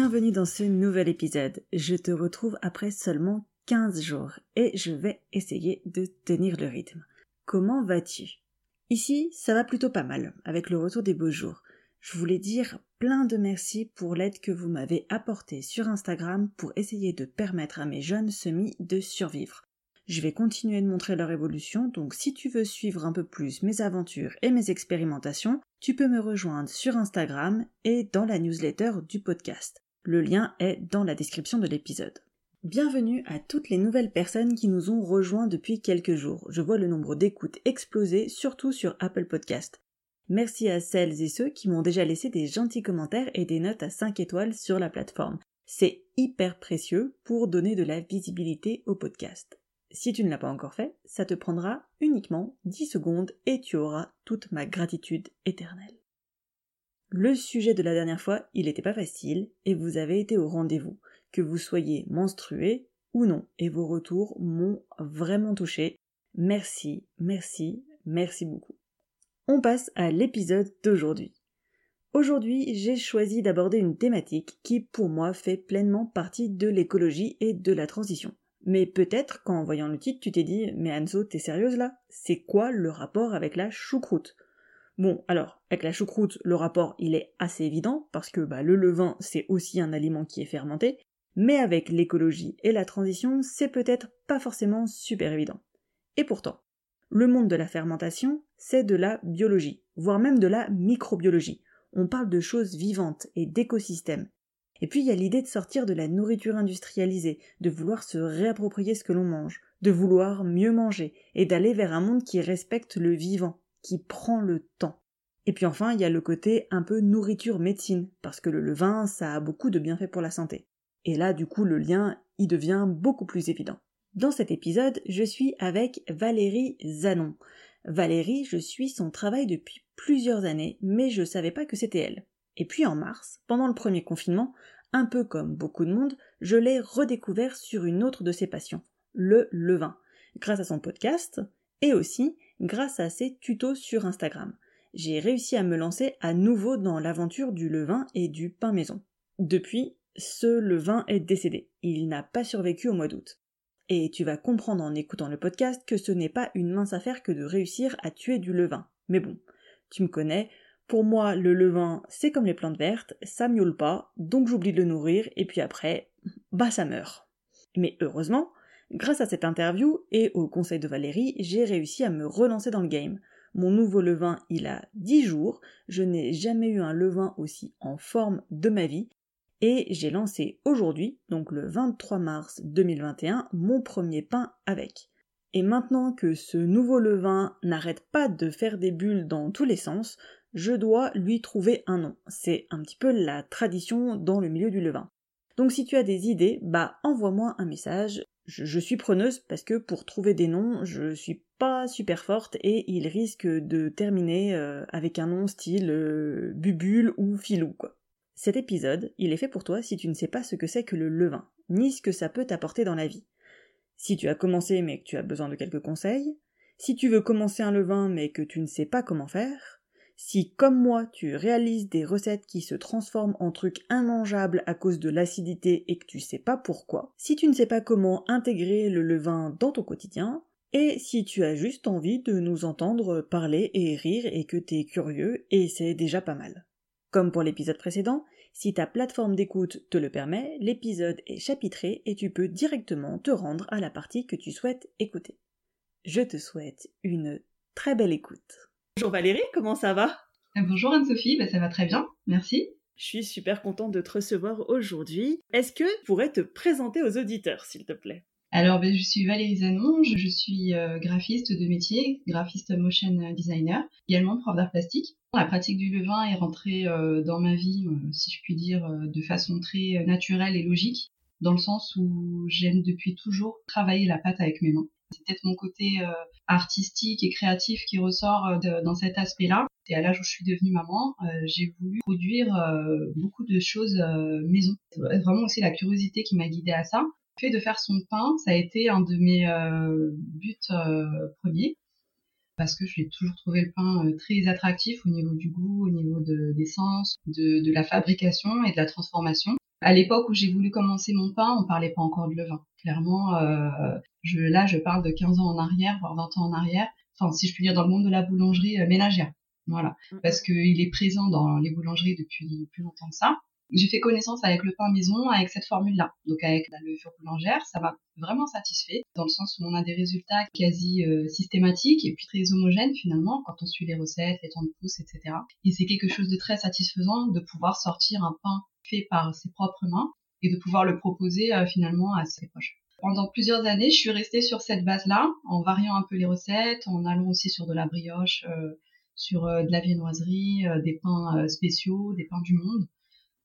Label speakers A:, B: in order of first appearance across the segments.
A: Bienvenue dans ce nouvel épisode. Je te retrouve après seulement 15 jours et je vais essayer de tenir le rythme. Comment vas-tu? Ici, ça va plutôt pas mal, avec le retour des beaux jours. Je voulais dire plein de merci pour l'aide que vous m'avez apportée sur Instagram pour essayer de permettre à mes jeunes semis de survivre. Je vais continuer de montrer leur évolution, donc si tu veux suivre un peu plus mes aventures et mes expérimentations, tu peux me rejoindre sur Instagram et dans la newsletter du podcast. Le lien est dans la description de l'épisode. Bienvenue à toutes les nouvelles personnes qui nous ont rejoints depuis quelques jours. Je vois le nombre d'écoutes exploser, surtout sur Apple Podcast. Merci à celles et ceux qui m'ont déjà laissé des gentils commentaires et des notes à 5 étoiles sur la plateforme. C'est hyper précieux pour donner de la visibilité au podcast. Si tu ne l'as pas encore fait, ça te prendra uniquement 10 secondes et tu auras toute ma gratitude éternelle. Le sujet de la dernière fois, il n'était pas facile et vous avez été au rendez-vous, que vous soyez menstrué ou non, et vos retours m'ont vraiment touché. Merci, merci, merci beaucoup. On passe à l'épisode d'aujourd'hui. Aujourd'hui, j'ai choisi d'aborder une thématique qui, pour moi, fait pleinement partie de l'écologie et de la transition. Mais peut-être qu'en voyant le titre, tu t'es dit Mais Anso, t'es sérieuse là? C'est quoi le rapport avec la choucroute? Bon, alors, avec la choucroute, le rapport il est assez évident, parce que bah, le levain c'est aussi un aliment qui est fermenté, mais avec l'écologie et la transition, c'est peut-être pas forcément super évident. Et pourtant, le monde de la fermentation, c'est de la biologie, voire même de la microbiologie. On parle de choses vivantes et d'écosystèmes. Et puis il y a l'idée de sortir de la nourriture industrialisée, de vouloir se réapproprier ce que l'on mange, de vouloir mieux manger, et d'aller vers un monde qui respecte le vivant, qui prend le temps. Et puis enfin, il y a le côté un peu nourriture médecine, parce que le levain, ça a beaucoup de bienfaits pour la santé. Et là, du coup, le lien, y devient beaucoup plus évident. Dans cet épisode, je suis avec Valérie Zanon. Valérie, je suis son travail depuis plusieurs années, mais je savais pas que c'était elle. Et puis en mars, pendant le premier confinement, un peu comme beaucoup de monde, je l'ai redécouvert sur une autre de ses passions, le levain, grâce à son podcast et aussi grâce à ses tutos sur Instagram. J'ai réussi à me lancer à nouveau dans l'aventure du levain et du pain maison. Depuis, ce levain est décédé. Il n'a pas survécu au mois d'août. Et tu vas comprendre en écoutant le podcast que ce n'est pas une mince affaire que de réussir à tuer du levain. Mais bon, tu me connais, pour moi, le levain, c'est comme les plantes vertes, ça miaule pas, donc j'oublie de le nourrir, et puis après, bah ça meurt. Mais heureusement, grâce à cette interview et au conseil de Valérie, j'ai réussi à me relancer dans le game. Mon nouveau levain, il a 10 jours, je n'ai jamais eu un levain aussi en forme de ma vie, et j'ai lancé aujourd'hui, donc le 23 mars 2021, mon premier pain avec. Et maintenant que ce nouveau levain n'arrête pas de faire des bulles dans tous les sens, je dois lui trouver un nom. C'est un petit peu la tradition dans le milieu du levain. Donc si tu as des idées, bah envoie-moi un message. Je, suis preneuse parce que pour trouver des noms, je suis pas super forte et il risque de terminer euh, avec un nom style euh, Bubule ou Filou quoi. Cet épisode, il est fait pour toi si tu ne sais pas ce que c'est que le levain, ni ce que ça peut t'apporter dans la vie. Si tu as commencé mais que tu as besoin de quelques conseils, si tu veux commencer un levain mais que tu ne sais pas comment faire, si, comme moi, tu réalises des recettes qui se transforment en trucs immangeables à cause de l'acidité et que tu sais pas pourquoi, si tu ne sais pas comment intégrer le levain dans ton quotidien, et si tu as juste envie de nous entendre parler et rire et que t'es curieux, et c'est déjà pas mal. Comme pour l'épisode précédent, si ta plateforme d'écoute te le permet, l'épisode est chapitré et tu peux directement te rendre à la partie que tu souhaites écouter. Je te souhaite une très belle écoute. Bonjour Valérie, comment ça va?
B: Euh, Bonjour Anne-Sophie, bah, ça va très bien, merci.
A: Je suis super contente de te recevoir aujourd'hui. Est-ce que tu pourrais te présenter aux auditeurs, s'il te plaît?
B: Alors, ben, je suis Valérie Zanon, je, suis euh, graphiste de métier, graphiste motion designer, également prof d'art plastique. La pratique du levain est rentrée euh, dans ma vie, si je puis dire, de façon très naturelle et logique, dans le sens où j'aime depuis toujours travailler la pâte avec mes mains. C'est peut-être mon côté artistique et créatif qui ressort dans cet aspect-là. Et à l'âge où je suis devenue maman, j'ai voulu produire beaucoup de choses maison. C'est vraiment aussi la curiosité qui m'a guidée à ça fait de faire son pain, ça a été un de mes euh, buts euh, premiers parce que j'ai toujours trouvé le pain euh, très attractif au niveau du goût, au niveau de l'essence, de, de, la fabrication et de la transformation. À l'époque où j'ai voulu commencer mon pain, on parlait pas encore de levain. Clairement, je, là, je parle de 15 ans en arrière, voire 20 ans en arrière. Enfin, si je puis dire, dans le monde de la boulangerie ménagère. Voilà. Mm-hmm. Parce qu'il est présent dans les boulangeries depuis plus longtemps que ça. J'ai fait connaissance avec le pain maison, avec cette formule-là. Donc avec la levure boulangère, ça m'a vraiment satisfait, dans le sens où on a des résultats quasi euh, systématiques et puis très homogènes finalement, quand on suit les recettes, les temps de pouce, etc. Et c'est quelque chose de très satisfaisant de pouvoir sortir un pain fait par ses propres mains et de pouvoir le proposer euh, finalement à ses proches. Pendant plusieurs années, je suis restée sur cette base-là, en variant un peu les recettes, en allant aussi sur de la brioche, euh, sur de la viennoiserie, des pains spéciaux, des pains du monde.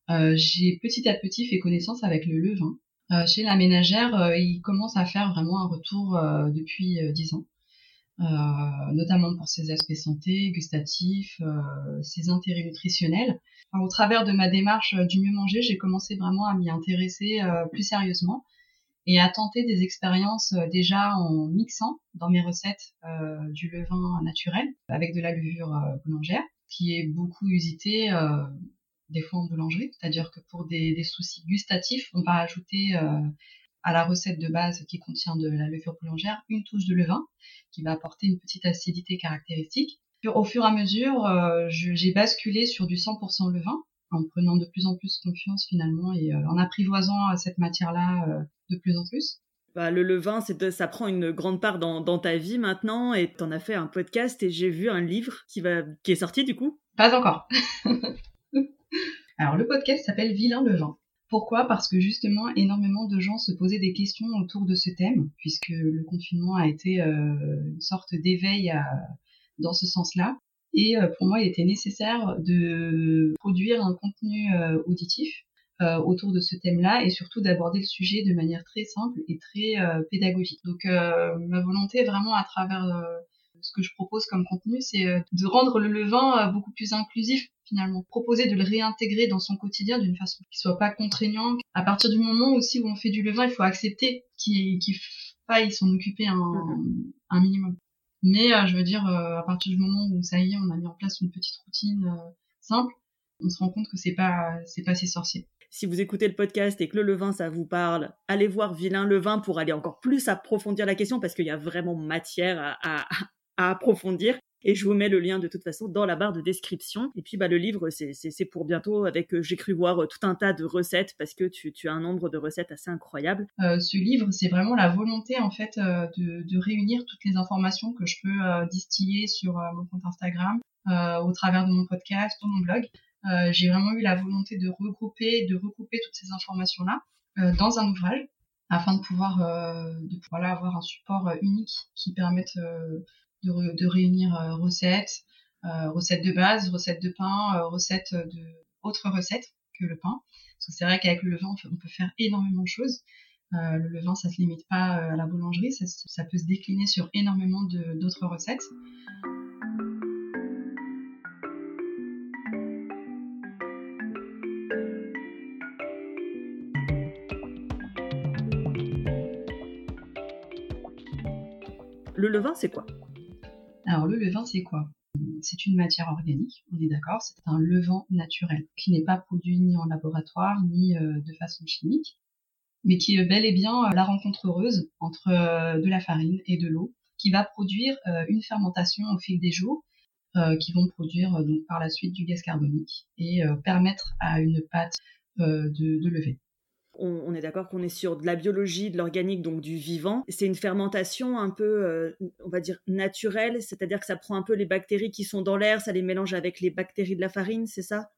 B: Euh, j'ai petit à petit fait connaissance avec le levain. Euh, chez la ménagère, euh, il commence à faire vraiment un retour depuis dix ans. Notamment pour ses aspects santé, gustatifs, ses intérêts nutritionnels. au travers de ma démarche du mieux manger, j'ai commencé vraiment à m'y intéresser plus sérieusement et à tenter des expériences déjà en mixant dans mes recettes du levain naturel avec de la levure boulangère, qui est beaucoup usité des fois en boulangerie, c'est-à-dire que pour des, soucis gustatifs, on va ajouter euh, à la recette de base qui contient de la levure boulangère une touche de levain qui va apporter une petite acidité caractéristique. Au fur et à mesure, euh, j'ai basculé sur du 100% levain en prenant de plus en plus confiance finalement et euh, en apprivoisant cette matière-là de plus en plus.
A: Bah, le levain, ça prend une grande part dans, ta vie maintenant et tu en as fait un podcast et j'ai vu un livre qui, va, qui est sorti du coup.
B: Pas encore. Alors le podcast s'appelle Vilain le vin. Pourquoi? Parce que justement énormément de gens se posaient des questions autour de ce thème, puisque le confinement a été euh, une sorte d'éveil dans ce sens-là. Et euh, pour moi, il était nécessaire de produire un contenu euh, auditif autour de ce thème-là et surtout d'aborder le sujet de manière très simple et très pédagogique. Donc ma volonté vraiment à travers ce que je propose comme contenu, c'est euh, de rendre le levain euh, beaucoup plus inclusif finalement, proposer de le réintégrer dans son quotidien d'une façon qui soit pas contraignant. À partir du moment aussi où on fait du levain, il faut accepter qu'il faille s'en occuper un, mm-hmm. un, minimum. Mais euh, je veux dire, à partir du moment où ça y est, on a mis en place une petite routine simple, on se rend compte que c'est pas c'est pas si sorcier.
A: Si vous écoutez le podcast et que le levain ça vous parle, allez voir Vilain Levain pour aller encore plus approfondir la question parce qu'il y a vraiment matière à, à approfondir. Et je vous mets le lien de toute façon dans la barre de description. Et puis bah, le livre, c'est pour bientôt avec, euh, j'ai cru voir euh, tout un tas de recettes parce que tu, as un nombre de recettes assez incroyable.
B: Euh, ce livre, c'est vraiment la volonté en fait de, de, réunir toutes les informations que je peux distiller sur mon compte Instagram, au travers de mon podcast, ou mon blog. j'ai vraiment eu la volonté de regrouper, de recouper toutes ces informations-là dans un ouvrage afin de pouvoir, de pouvoir avoir un support unique qui permette de, réunir euh, recettes, euh, recettes de base, recettes de pain, euh, recettes de autres recettes que le pain. Parce que c'est vrai qu'avec le levain, on peut faire énormément de choses. le levain, ça se limite pas à la boulangerie, ça, peut se décliner sur énormément d'autres recettes.
A: Le levain, c'est quoi?
B: Alors le levain, c'est quoi? C'est une matière organique, on est d'accord, c'est un levain naturel qui n'est pas produit ni en laboratoire ni euh, de façon chimique, mais qui est bel et bien euh, la rencontre heureuse entre euh, de la farine et de l'eau, qui va produire une fermentation au fil des jours, qui vont produire donc par la suite du gaz carbonique et permettre à une pâte de, de lever
A: on, est d'accord qu'on est sur de la biologie, de l'organique, donc du vivant. C'est une fermentation un peu, euh, on va dire, naturelle, c'est-à-dire que ça prend un peu les bactéries qui sont dans l'air, ça les mélange avec les bactéries de la farine, c'est ça?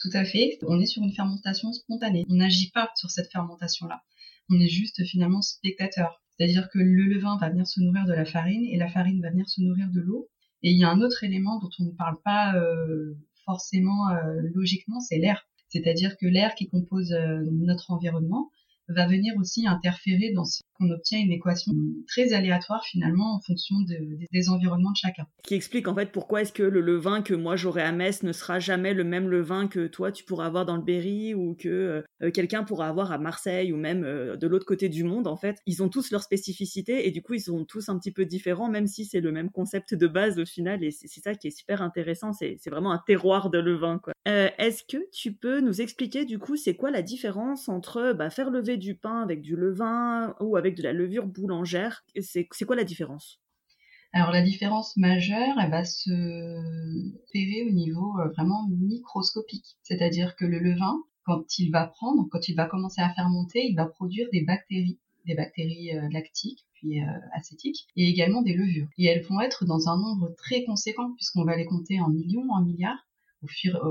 B: Tout à fait. On est sur une fermentation spontanée. On n'agit pas sur cette fermentation-là. On est juste finalement spectateur. C'est-à-dire que le levain va venir se nourrir de la farine et la farine va venir se nourrir de l'eau. Et il y a un autre élément dont on ne parle pas euh, forcément euh, logiquement, c'est l'air. C'est-à-dire que l'air qui compose euh, notre environnement va venir aussi interférer dans ce qu'on obtient une équation très aléatoire finalement en fonction des environnements de chacun.
A: Qui explique en fait pourquoi est-ce que le levain que moi j'aurai à Metz ne sera jamais le même levain que toi tu pourras avoir dans le Berry ou que euh, euh, quelqu'un pourra avoir à Marseille ou même euh, de l'autre côté du monde en fait. Ils ont tous leur spécificité et du coup ils sont tous un petit peu différents même si c'est le même concept de base au final et c'est ça qui est super intéressant. C'est vraiment un terroir de levain quoi. est-ce que tu peux nous expliquer du coup c'est quoi la différence entre bah, faire lever du pain avec du levain ou avec de la levure boulangère. C'est quoi la différence?
B: Alors la différence majeure, elle va se faire au niveau euh, vraiment microscopique. C'est-à-dire que le levain, quand il va prendre, quand il va commencer à fermenter, il va produire des bactéries, des bactéries euh, lactiques, puis euh, acétiques, et également des levures. Et elles vont être dans un nombre très conséquent, puisqu'on va les compter en millions, en milliards, au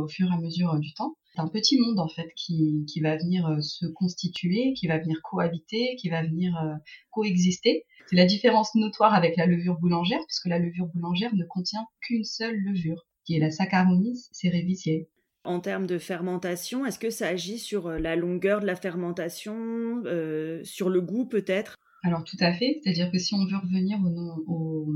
B: fur et à mesure du temps. Un petit monde en fait qui, qui va venir euh, se constituer, qui va venir cohabiter, qui va venir euh, coexister. C'est la différence notoire avec la levure boulangère, puisque la levure boulangère ne contient qu'une seule levure, qui est la Saccharomyces cerevisiae.
A: En termes de fermentation, est-ce que ça agit sur euh, la longueur de la fermentation, sur le goût peut-être?
B: Alors tout à fait, c'est-à-dire que si on veut revenir au, au,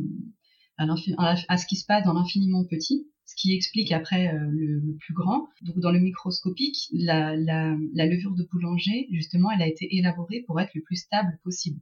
B: à, ce qui se passe dans l'infiniment petit, ce qui explique après euh, le, plus grand. Donc dans le microscopique, la, levure de boulanger, justement, elle a été élaborée pour être le plus stable possible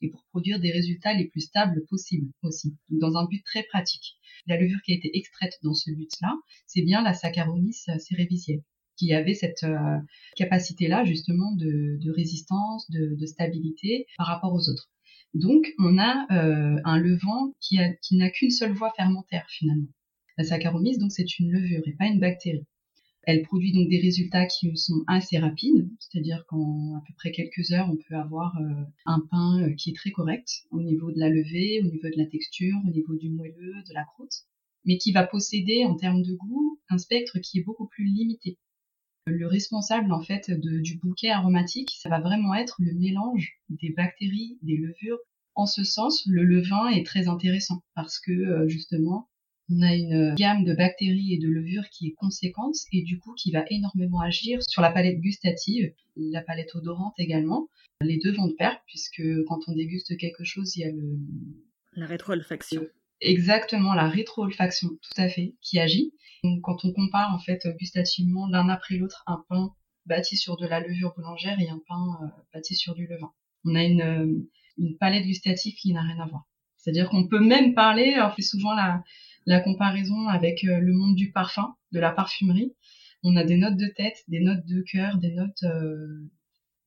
B: et pour produire des résultats les plus stables possibles aussi, donc dans un but très pratique. La levure qui a été extraite dans ce but-là, c'est bien la Saccharomyces cerevisiae qui avait cette euh, capacité-là justement de, résistance, de, stabilité par rapport aux autres. Donc on a euh, un a, qui n'a qu'une seule voie fermentaire finalement. La Saccharomyces, donc, c'est une levure et pas une bactérie. Elle produit donc des résultats qui sont assez rapides, c'est-à-dire qu'en à peu près quelques heures, on peut avoir euh, un pain euh, qui est très correct au niveau de la levée, au niveau de la texture, au niveau du moelleux, de la croûte, mais qui va posséder en termes de goût un spectre qui est beaucoup plus limité. Le responsable en fait du bouquet aromatique, ça va vraiment être le mélange des bactéries, des levures. En ce sens, le levain est très intéressant parce que euh, justement, on a une gamme de bactéries et de levures qui est conséquente et du coup qui va énormément agir sur la palette gustative, la palette odorante également. Les deux vont de pair puisque quand on déguste quelque chose, il y a le...
A: La rétro-olfaction.
B: Exactement, la rétro-olfaction, tout à fait, qui agit. Donc, quand on compare en fait gustativement l'un après l'autre un pain bâti sur de la levure boulangère et un pain euh, bâti sur du levain, on a une, euh, une palette gustative qui n'a rien à voir. C'est-à-dire qu'on peut même parler, on fait souvent la, la comparaison avec euh, le monde du parfum, de la parfumerie. On a des notes de tête, des notes de cœur, des notes euh,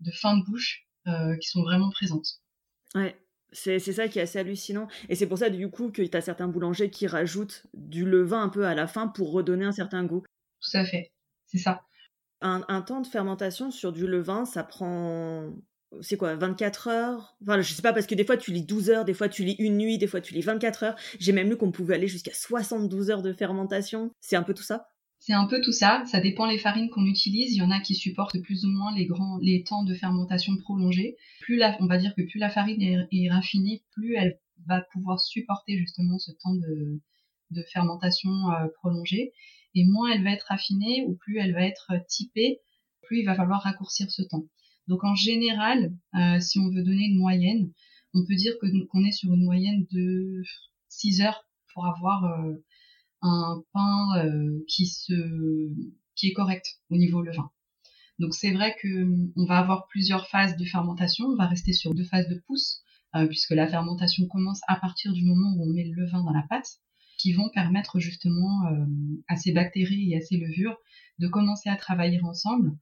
B: de fin de bouche euh, qui sont vraiment présentes.
A: Ouais, c'est ça qui est assez hallucinant. Et c'est pour ça, du coup, que tu as certains boulangers qui rajoutent du levain un peu à la fin pour redonner un certain goût.
B: Tout à fait, c'est ça.
A: Un, un, temps de fermentation sur du levain, ça prend c'est quoi 24 heures? Enfin je sais pas parce que des fois tu lis 12 heures des fois tu lis une nuit des fois tu lis 24 heures. J'ai même lu qu'on pouvait aller jusqu'à 72 heures de fermentation. C'est un peu tout ça?
B: C'est un peu tout ça. Ça dépend les farines qu'on utilise. Il y en a qui supportent plus ou moins les grands les temps de fermentation prolongés. Plus la on va dire que plus la farine est, raffinée plus elle va pouvoir supporter justement ce temps de, fermentation euh, prolongée et moins elle va être raffinée ou plus elle va être typée plus il va falloir raccourcir ce temps donc en général, euh, si on veut donner une moyenne, on peut dire qu'on est sur une moyenne de 6 heures pour avoir euh, un pain euh, qui est correct au niveau levain. Donc c'est vrai que on va avoir plusieurs phases de fermentation, on va rester sur deux phases de pousse puisque la fermentation commence à partir du moment où on met le levain dans la pâte qui vont permettre justement à ces bactéries et à ces levures de commencer à travailler ensemble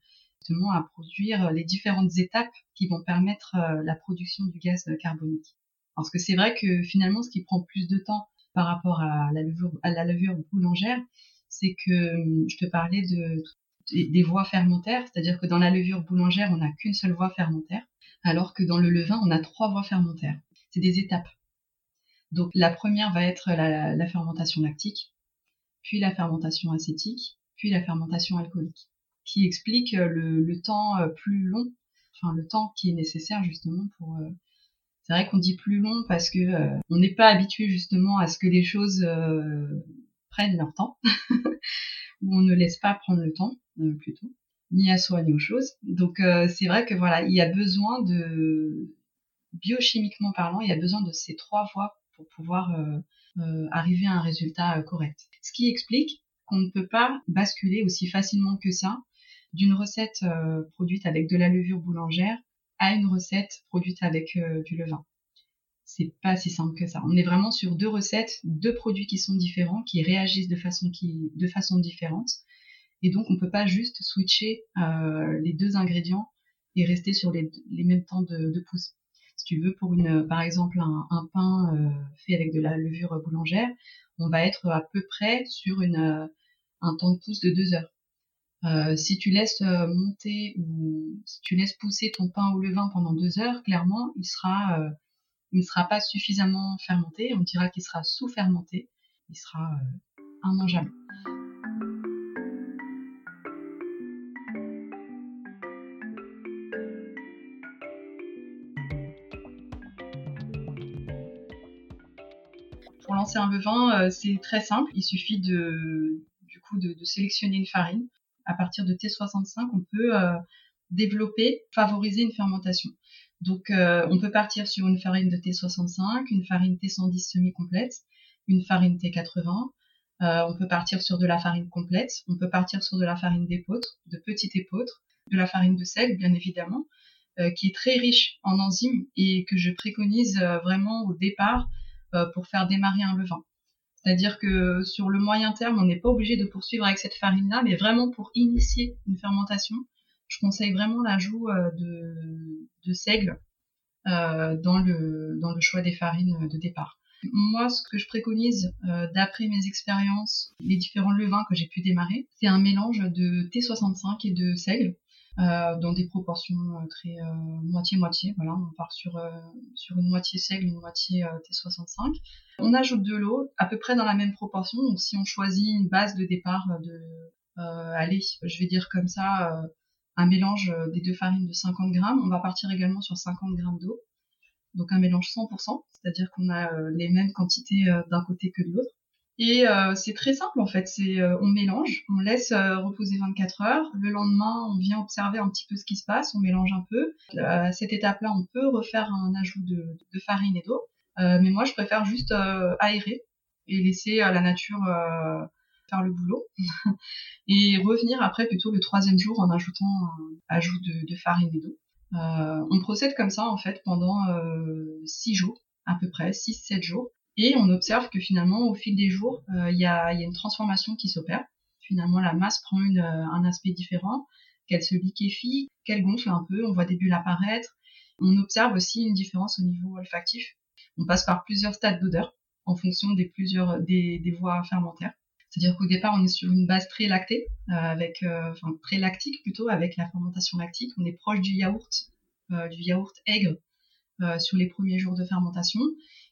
B: à produire les différentes étapes qui vont permettre euh, la production du gaz carbonique. Parce que c'est vrai que finalement, ce qui prend plus de temps par rapport à la levure, à la levure boulangère, c'est que hum, je te parlais de, des voies fermentaires, c'est-à-dire que dans la levure boulangère, on n'a qu'une seule voie fermentaire, alors que dans le levain, on a trois voies fermentaires. C'est des étapes. Donc la première va être la fermentation lactique, puis la fermentation acétique, puis la fermentation alcoolique qui explique euh, le, le, temps euh, plus long, enfin le temps qui est nécessaire justement pour euh, C'est vrai qu'on dit plus long parce que on n'est pas habitué justement à ce que les choses prennent leur temps, ou on ne laisse pas prendre le temps plutôt, ni à soi ni aux choses. Donc c'est vrai que voilà, il y a besoin de biochimiquement parlant, il y a besoin de ces trois voies pour pouvoir arriver à un résultat correct. Ce qui explique qu'on ne peut pas basculer aussi facilement que ça d'une recette euh, produite avec de la levure boulangère à une recette produite avec euh, du levain. C'est pas si simple que ça. On est vraiment sur deux recettes, deux produits qui sont différents, qui réagissent de façon, qui, de façon différente. Et donc, on peut pas juste switcher euh, les deux ingrédients et rester sur les, mêmes temps de, de pouce. Si tu veux, pour une, par exemple, un, un pain fait avec de la levure boulangère, on va être à peu près sur une, un temps de pouce de deux heures. Euh, si tu laisses euh, monter ou si tu laisses pousser ton pain au levain pendant deux heures, clairement, il sera, euh, il ne sera pas suffisamment fermenté. On dira qu'il sera sous-fermenté. Il sera immangeable. Pour lancer un levain, c'est très simple. Il suffit de sélectionner une farine à partir de T65, on peut euh, développer, favoriser une fermentation. Donc, euh, on peut partir sur une farine de T65, une farine T110 semi-complète, une farine T80. Euh, on peut partir sur de la farine complète. On peut partir sur de la farine d'épeautre, de petite épeautre, de la farine de sel, bien évidemment, qui est très riche en enzymes et que je préconise vraiment au départ pour faire démarrer un levain. C'est-à-dire que sur le moyen terme, on n'est pas obligé de poursuivre avec cette farine-là, mais vraiment pour initier une fermentation, je conseille vraiment l'ajout euh, de, de seigle euh, dans, le, choix des farines de départ. Moi, ce que je préconise, euh, d'après mes expériences, les différents levains que j'ai pu démarrer, c'est un mélange de T65 et de seigle. Euh, dans des proportions euh, très euh, moitié-moitié. voilà, on part sur, sur une moitié seigle, une moitié T65. On ajoute de l'eau à peu près dans la même proportion. Donc si on choisit une base de départ de, allez, je vais dire comme ça, un mélange des deux farines de 50 grammes, on va partir également sur 50 grammes d'eau. Donc un mélange 100%, c'est-à-dire qu'on a les mêmes quantités d'un côté que de l'autre. Et euh, c'est très simple en fait, c'est euh, on mélange, on laisse euh, reposer 24 heures, le lendemain on vient observer un petit peu ce qui se passe, on mélange un peu. à cette étape-là, on peut refaire un ajout de, de farine et d'eau, mais moi je préfère juste aérer et laisser la nature faire le boulot et revenir après plutôt le troisième jour en ajoutant un ajout de, de farine et d'eau. on procède comme ça en fait pendant 6 jours à peu près, 6-7 jours. Et on observe que finalement, au fil des jours, euh, il y, a, y, a, une transformation qui s'opère. Finalement, la masse prend une, euh, un aspect différent, qu'elle se liquéfie, qu'elle gonfle un peu, on voit des bulles apparaître. On observe aussi une différence au niveau olfactif. On passe par plusieurs stades d'odeur en fonction des plusieurs des, des voies fermentaires. C'est-à-dire qu'au départ, on est sur une base très lactée, euh, avec, euh, enfin très lactique plutôt, avec la fermentation lactique. On est proche du yaourt, euh, du yaourt aigre sur les premiers jours de fermentation.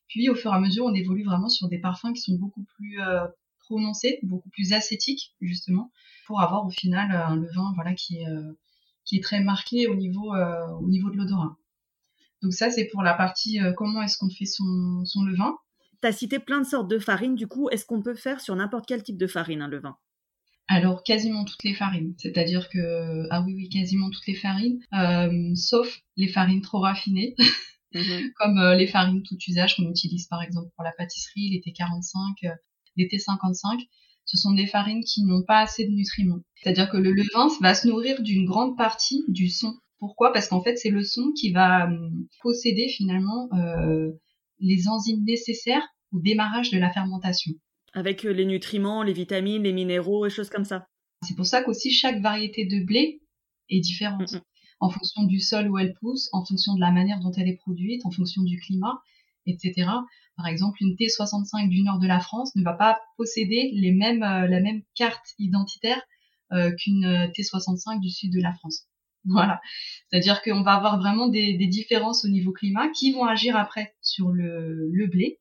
B: Puis au fur et à mesure, on évolue vraiment sur des parfums qui sont beaucoup plus euh, prononcés, beaucoup plus acétiques justement, pour avoir au final euh, un levain voilà qui est euh, qui est très marqué au niveau au niveau de l'odorat. Donc ça c'est pour la partie comment est-ce qu'on fait son, son levain.
A: Tu as cité plein de sortes de farines, du coup, est-ce qu'on peut faire sur n'importe quel type de farine un levain?
B: Alors quasiment toutes les farines, c'est-à-dire que ah oui oui quasiment toutes les farines, sauf les farines trop raffinées. Mhm. comme euh, les farines tout usage qu'on utilise par exemple pour la pâtisserie, les T45, euh, les T55. Ce sont des farines qui n'ont pas assez de nutriments. C'est-à-dire que le levain va se nourrir d'une grande partie du son. Pourquoi? Parce qu'en fait, c'est le son qui va hum, posséder finalement euh, les enzymes nécessaires au démarrage de la fermentation.
A: Avec les nutriments, les vitamines, les minéraux et choses comme ça.
B: C'est pour ça qu'aussi chaque variété de blé est différente. Mm, mm en fonction du sol où elle pousse, en fonction de la manière dont elle est produite, en fonction du climat, etc. Par exemple, une T65 du nord de la France ne va pas posséder les mêmes, euh, la même carte identitaire euh, qu'une euh, T65 du sud de la France. Voilà. C'est-à-dire qu'on va avoir vraiment des, différences au niveau climat qui vont agir après sur le, le, blé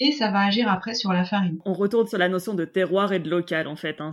B: et ça va agir après sur la farine.
A: On retourne sur la notion de terroir et de local en fait. Hein.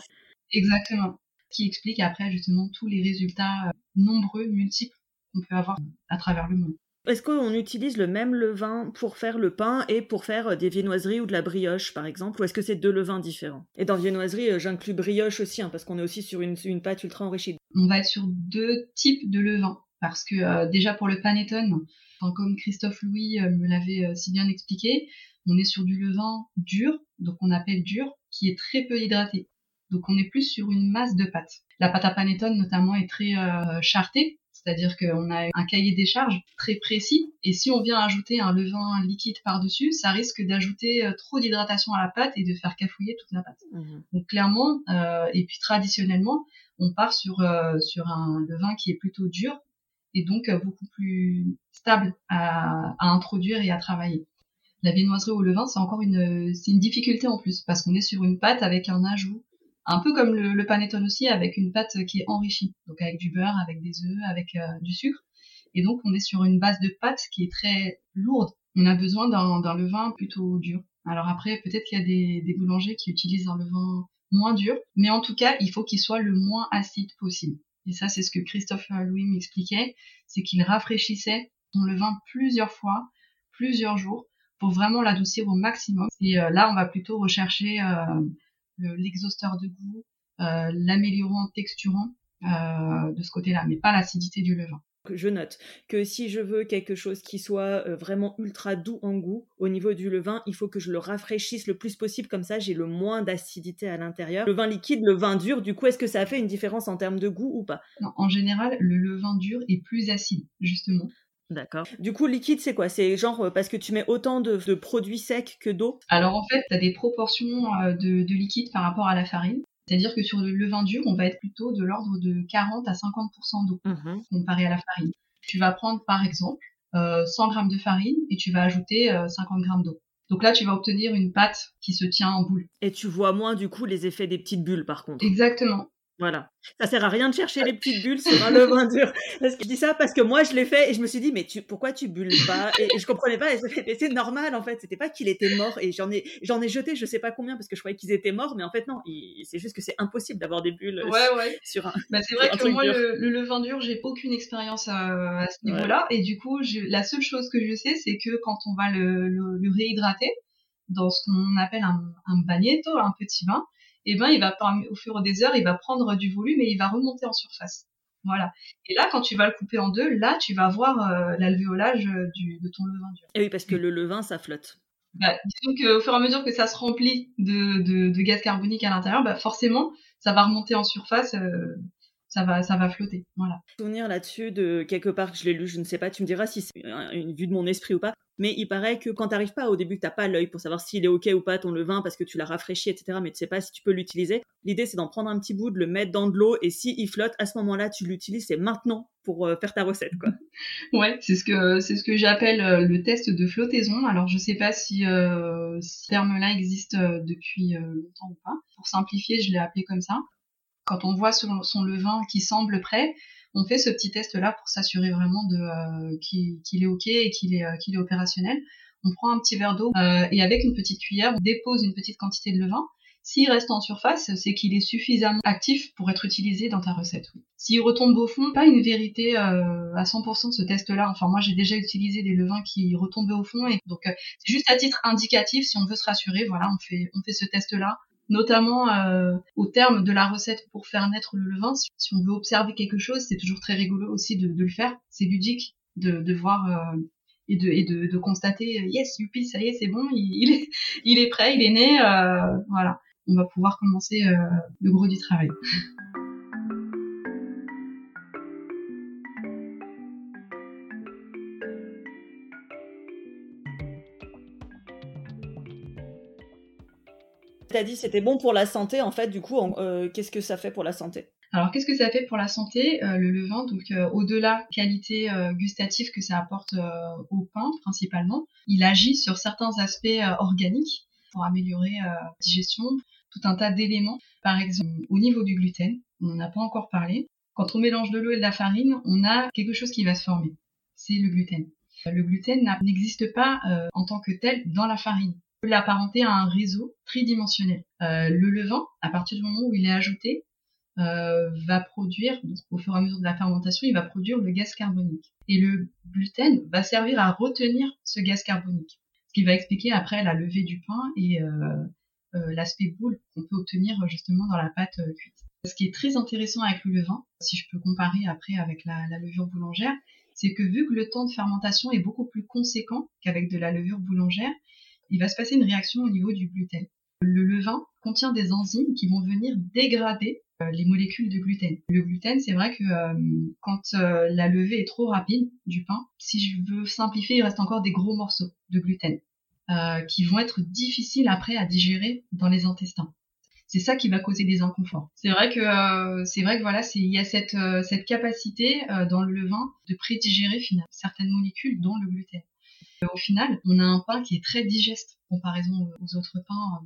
B: Exactement qui explique après justement tous les résultats euh, nombreux, multiples qu'on peut avoir à travers le monde.
A: Est-ce qu'on utilise le même levain pour faire le pain et pour faire des viennoiseries ou de la brioche, par exemple Ou est-ce que c'est deux levains différents? Et dans viennoiserie, j'inclus brioche aussi, hein, parce qu'on est aussi sur une, une, pâte ultra enrichie.
B: On va être sur deux types de levains. Parce que déjà pour le panettone, comme Christophe Louis me l'avait si bien expliqué, on est sur du levain dur, donc on appelle dur, qui est très peu hydraté. Donc on est plus sur une masse de pâte. La pâte à panettone notamment est très euh, chartée, c'est-à-dire qu'on a un cahier des charges très précis, et si on vient ajouter un levain liquide par-dessus, ça risque d'ajouter euh, trop d'hydratation à la pâte et de faire cafouiller toute la pâte. Mmh. Donc clairement, euh, et puis traditionnellement, on part sur, sur un levain qui est plutôt dur et donc beaucoup plus stable à introduire et à travailler la viennoiserie au levain, c'est encore une, c'est une difficulté en plus parce qu'on est sur une pâte avec un ajout, un peu comme le, panettone aussi, avec une pâte qui est enrichie, donc avec du beurre, avec des œufs, avec euh, du sucre, et donc on est sur une base de pâte qui est très lourde. On a besoin d'un levain plutôt dur. Alors après, peut-être qu'il y a des, boulangers qui utilisent un levain moins dur, mais en tout cas, il faut qu'il soit le moins acide possible. Et ça, c'est ce que Christophe Louis m'expliquait, c'est qu'il rafraîchissait son levain plusieurs fois, plusieurs jours, pour vraiment l'adoucir au maximum. Et euh, là, on va plutôt rechercher euh, l'exhausteur de goût, euh, l'améliorant, texturant de ce côté-là, mais pas l'acidité du levain
A: je note que si je veux quelque chose qui soit vraiment ultra doux en goût au niveau du levain, il faut que je le rafraîchisse le plus possible, comme ça j'ai le moins d'acidité à l'intérieur. Le vin liquide, le vin dur, du coup, est-ce que ça a fait une différence en termes de goût ou pas?
B: Non, En général, le levain dur est plus acide, justement.
A: D'accord. Du coup, liquide, c'est quoi? C'est genre euh, parce que tu mets autant de, produits secs que d'eau?
B: Alors en fait, tu as des proportions euh, de, liquide par rapport à la farine. C'est-à-dire que sur le levain dur, on va être plutôt de l'ordre de 40 à 50% d'eau mmh comparé à la farine. Tu vas prendre par exemple 100 euh, g de farine et tu vas ajouter 50 g d'eau. Donc là, tu vas obtenir une pâte qui se tient en boule.
A: Et tu vois moins du coup les effets des petites bulles par contre.
B: Exactement.
A: Voilà. Ça sert à rien de chercher les petites bulles sur un levain dur. Parce que je dis ça parce que moi je l'ai fait et je me suis dit mais tu pourquoi tu bulles pas? Et, je comprenais pas. Et c'est normal en fait, c'était pas qu'il était mort et j'en ai j'en ai jeté je sais pas combien parce que je croyais qu'ils étaient morts mais en fait non, c'est juste que c'est impossible d'avoir des bulles
B: ouais, ouais. sur un bah, c'est vrai que moi le, levain dur, j'ai aucune expérience à, ce niveau-là. Et du coup, la seule chose que je sais c'est que quand on va le, le, réhydrater dans ce qu'on appelle un, un bagnetto, un petit vin, et eh ben il va au fur et des heures, il va prendre du volume et il va remonter en surface. Voilà. Et là, quand tu vas le couper en deux, là, tu vas voir euh, l'alvéolage euh, de ton levain dur.
A: Et oui, parce que le levain, ça flotte.
B: Bah, disons qu'au fur et à mesure que ça se remplit de, gaz carbonique à l'intérieur, bah, forcément, ça va remonter en surface. Euh, ça va, ça va flotter. Voilà.
A: Souvenir là-dessus de quelque part que je l'ai lu, je ne sais pas, tu me diras si c'est une vue de mon esprit ou pas. Mais il paraît que quand t'arrives pas au début, t'as pas l'œil pour savoir s'il est ok ou pas ton levain parce que tu l'as rafraîchi, etc. Mais tu sais pas si tu peux l'utiliser. L'idée c'est d'en prendre un petit bout, de le mettre dans de l'eau et si il flotte, à ce moment-là, tu l'utilises. C'est maintenant pour euh, faire ta recette, quoi.
B: ouais, c'est ce que c'est ce que j'appelle euh, le test de flottaison. Alors je sais pas si, euh, ce terme-là existe depuis longtemps ou pas. Pour simplifier, je l'ai appelé comme ça. Quand on voit son, son levain qui semble prêt, on fait ce petit test là pour s'assurer vraiment de euh, qu'il est ok et qu'il est, euh, qu'il est opérationnel. On prend un petit verre d'eau euh, et avec une petite cuillère, on dépose une petite quantité de levain. S'il reste en surface, c'est qu'il est suffisamment actif pour être utilisé dans ta recette. S'il retombe au fond, pas une vérité à 100% de ce test-là. Enfin, moi, j'ai déjà utilisé des levains qui retombaient au fond, et donc c'est juste à titre indicatif. Si on veut se rassurer, voilà, on fait ce test-là notamment euh, au terme de la recette pour faire naître le levain. Si on veut observer quelque chose, c'est toujours très rigolo aussi de, le faire. C'est ludique de, de voir euh, et, de, constater, euh, yes, youpi, ça y est, c'est bon, il est prêt, il est né. voilà, on va pouvoir commencer le gros du travail.
A: T'as dit c'était bon pour la santé, en fait, du coup, euh, qu'est-ce que ça fait pour la santé?
B: Alors, qu'est-ce que ça fait pour la santé? Euh, Le levain, donc euh, au-delà qualité gustative que ça apporte au pain principalement, il agit sur certains aspects organiques pour améliorer la digestion, tout un tas d'éléments. Par exemple, au niveau du gluten, on n'en a pas encore parlé. Quand on mélange de l'eau et de la farine, on a quelque chose qui va se former. C'est le gluten. Le gluten n'existe pas en tant que tel dans la farine peut l'apparenter à un réseau tridimensionnel. Euh, le levain, à partir du moment où il est ajouté, euh, va produire, au fur et à mesure de la fermentation, il va produire le gaz carbonique. Et le gluten va servir à retenir ce gaz carbonique. Ce qui va expliquer après la levée du pain et euh, euh, l'aspect boule qu'on peut obtenir justement dans la pâte cuite. Ce qui est très intéressant avec le levain, si je peux comparer après avec la, la levure boulangère, c'est que vu que le temps de fermentation est beaucoup plus conséquent qu'avec de la levure boulangère, il va se passer une réaction au niveau du gluten. Le levain contient des enzymes qui vont venir dégrader euh, les molécules de gluten. Le gluten, c'est vrai que euh, quand euh, la levée est trop rapide du pain, si je veux simplifier, il reste encore des gros morceaux de gluten qui vont être difficiles après à digérer dans les intestins. C'est ça qui va causer des inconforts. C'est vrai que c'est vrai que voilà, il y a cette cette capacité dans le levain de prédigérer finalement certaines molécules dont le gluten. Au final, on a un pain qui est très digeste en comparaison aux autres pains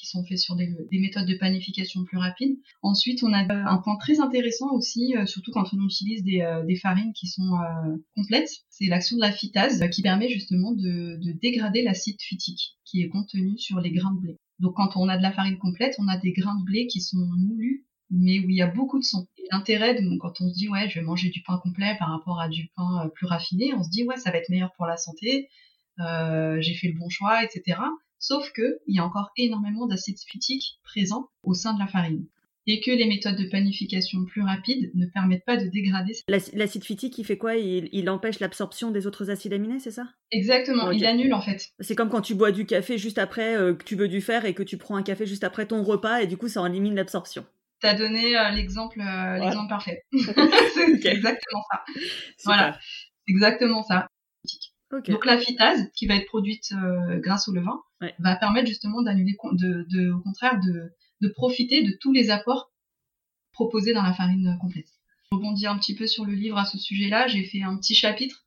B: qui sont faits sur des, méthodes de panification plus rapides. Ensuite, on a un point très intéressant aussi, euh, surtout quand on utilise des, euh, farines qui sont euh, complètes, c'est l'action de la phytase qui permet justement de, dégrader l'acide phytique qui est contenu sur les grains de blé. Donc quand on a de la farine complète, on a des grains de blé qui sont moulus mais où il y a beaucoup de son. L'intérêt, quand on se dit ouais, je vais manger du pain complet par rapport à du pain plus raffiné, on se dit ouais, ça va être meilleur pour la santé, j'ai fait le bon choix, etc. Sauf qu'il y a encore énormément d'acide phytique présent au sein de la farine et que les méthodes de panification plus rapides ne permettent pas de dégrader.
A: L'acide phytique, il fait quoi? Il, empêche l'absorption des autres acides aminés, c'est ça?
B: Exactement, il annule en fait.
A: C'est comme quand tu bois du café juste après euh, que tu veux du fer et que tu prends un café juste après ton repas et du coup ça élimine l'absorption.
B: T'as donné euh, l'exemple euh, l'exemple parfait. c'est exactement ça. Voilà, exactement ça. Donc la phytase, qui va être produite euh, grâce au levain, va permettre justement d'annuler, de, au contraire, de, de profiter de tous les apports proposés dans la farine complète. Je rebondis un petit peu sur le livre à ce sujet-là. J'ai fait un petit chapitre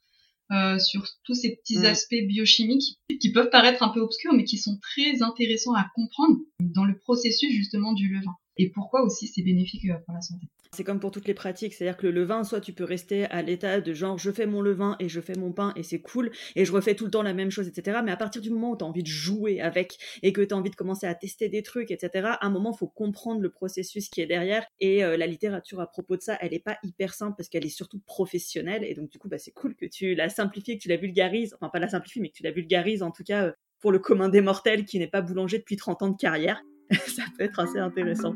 B: euh, sur tous ces petits mm. aspects biochimiques qui peuvent paraître un peu obscurs, mais qui sont très intéressants à comprendre dans le processus justement du levain. Et pourquoi aussi c'est bénéfique euh, pour la santé?
A: C'est comme pour toutes les pratiques, c'est-à-dire que le levain, soit tu peux rester à l'état de genre je fais mon levain et je fais mon pain et c'est cool et je refais tout le temps la même chose, etc. Mais à partir du moment où tu as envie de jouer avec et que tu as envie de commencer à tester des trucs, etc., à un moment, faut comprendre le processus qui est derrière et euh, la littérature à propos de ça, elle est pas hyper simple parce qu'elle est surtout professionnelle et donc du coup, bah, c'est cool que tu la simplifies, que tu la vulgarises, enfin pas la simplifies, mais que tu la vulgarises en tout cas euh, pour le commun des mortels qui n'est pas boulanger depuis 30 ans de carrière. ça peut être assez intéressant.